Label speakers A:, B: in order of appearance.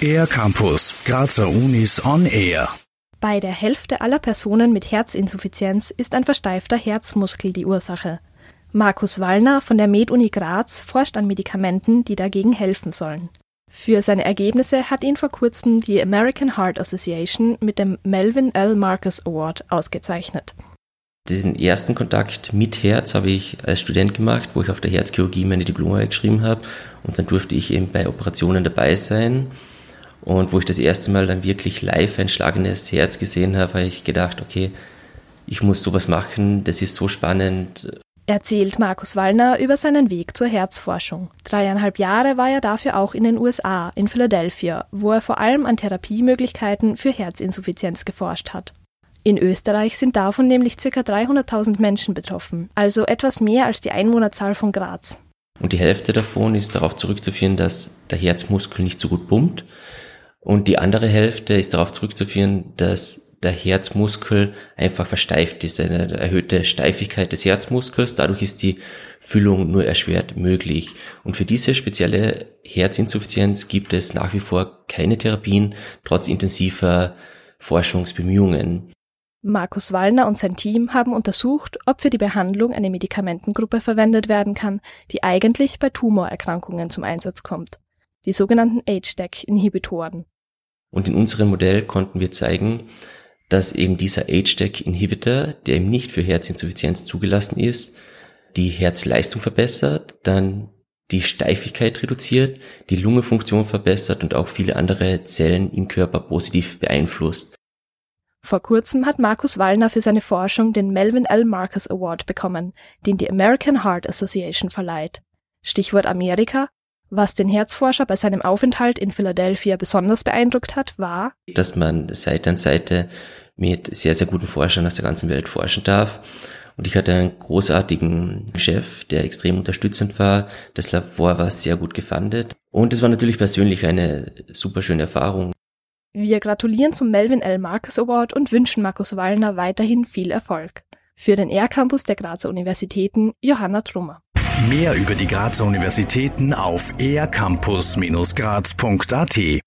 A: Air Campus, Grazer Unis on Air.
B: Bei der Hälfte aller Personen mit Herzinsuffizienz ist ein versteifter Herzmuskel die Ursache. Markus Wallner von der MedUni Graz forscht an Medikamenten, die dagegen helfen sollen. Für seine Ergebnisse hat ihn vor kurzem die American Heart Association mit dem Melvin L. Marcus Award ausgezeichnet.
C: Den ersten Kontakt mit Herz habe ich als Student gemacht, wo ich auf der Herzchirurgie meine Diplomarbeit geschrieben habe. Und dann durfte ich eben bei Operationen dabei sein. Und wo ich das erste Mal dann wirklich live ein schlagendes Herz gesehen habe, habe ich gedacht, okay, ich muss sowas machen, das ist so spannend.
B: Erzählt Markus Wallner über seinen Weg zur Herzforschung. Dreieinhalb Jahre war er dafür auch in den USA, in Philadelphia, wo er vor allem an Therapiemöglichkeiten für Herzinsuffizienz geforscht hat. In Österreich sind davon nämlich ca. 300.000 Menschen betroffen, also etwas mehr als die Einwohnerzahl von Graz.
C: Und die Hälfte davon ist darauf zurückzuführen, dass der Herzmuskel nicht so gut pumpt. Und die andere Hälfte ist darauf zurückzuführen, dass der Herzmuskel einfach versteift ist, eine erhöhte Steifigkeit des Herzmuskels. Dadurch ist die Füllung nur erschwert möglich. Und für diese spezielle Herzinsuffizienz gibt es nach wie vor keine Therapien, trotz intensiver Forschungsbemühungen.
B: Markus Wallner und sein Team haben untersucht, ob für die Behandlung eine Medikamentengruppe verwendet werden kann, die eigentlich bei Tumorerkrankungen zum Einsatz kommt. Die sogenannten HDAC-Inhibitoren.
C: Und in unserem Modell konnten wir zeigen, dass eben dieser HDAC-Inhibitor, der eben nicht für Herzinsuffizienz zugelassen ist, die Herzleistung verbessert, dann die Steifigkeit reduziert, die Lungenfunktion verbessert und auch viele andere Zellen im Körper positiv beeinflusst.
B: Vor kurzem hat Markus Wallner für seine Forschung den Melvin L. Marcus Award bekommen, den die American Heart Association verleiht. Stichwort Amerika. Was den Herzforscher bei seinem Aufenthalt in Philadelphia besonders beeindruckt hat, war,
C: dass man Seite an Seite mit sehr, sehr guten Forschern aus der ganzen Welt forschen darf. Und ich hatte einen großartigen Chef, der extrem unterstützend war. Das Labor war sehr gut gefundet. Und es war natürlich persönlich eine super schöne Erfahrung.
B: Wir gratulieren zum Melvin L. Marcus Award und wünschen Markus Wallner weiterhin viel Erfolg. Für den R-Campus der Grazer Universitäten Johanna Trummer.
A: Mehr über die Grazer Universitäten auf ercampus-graz.at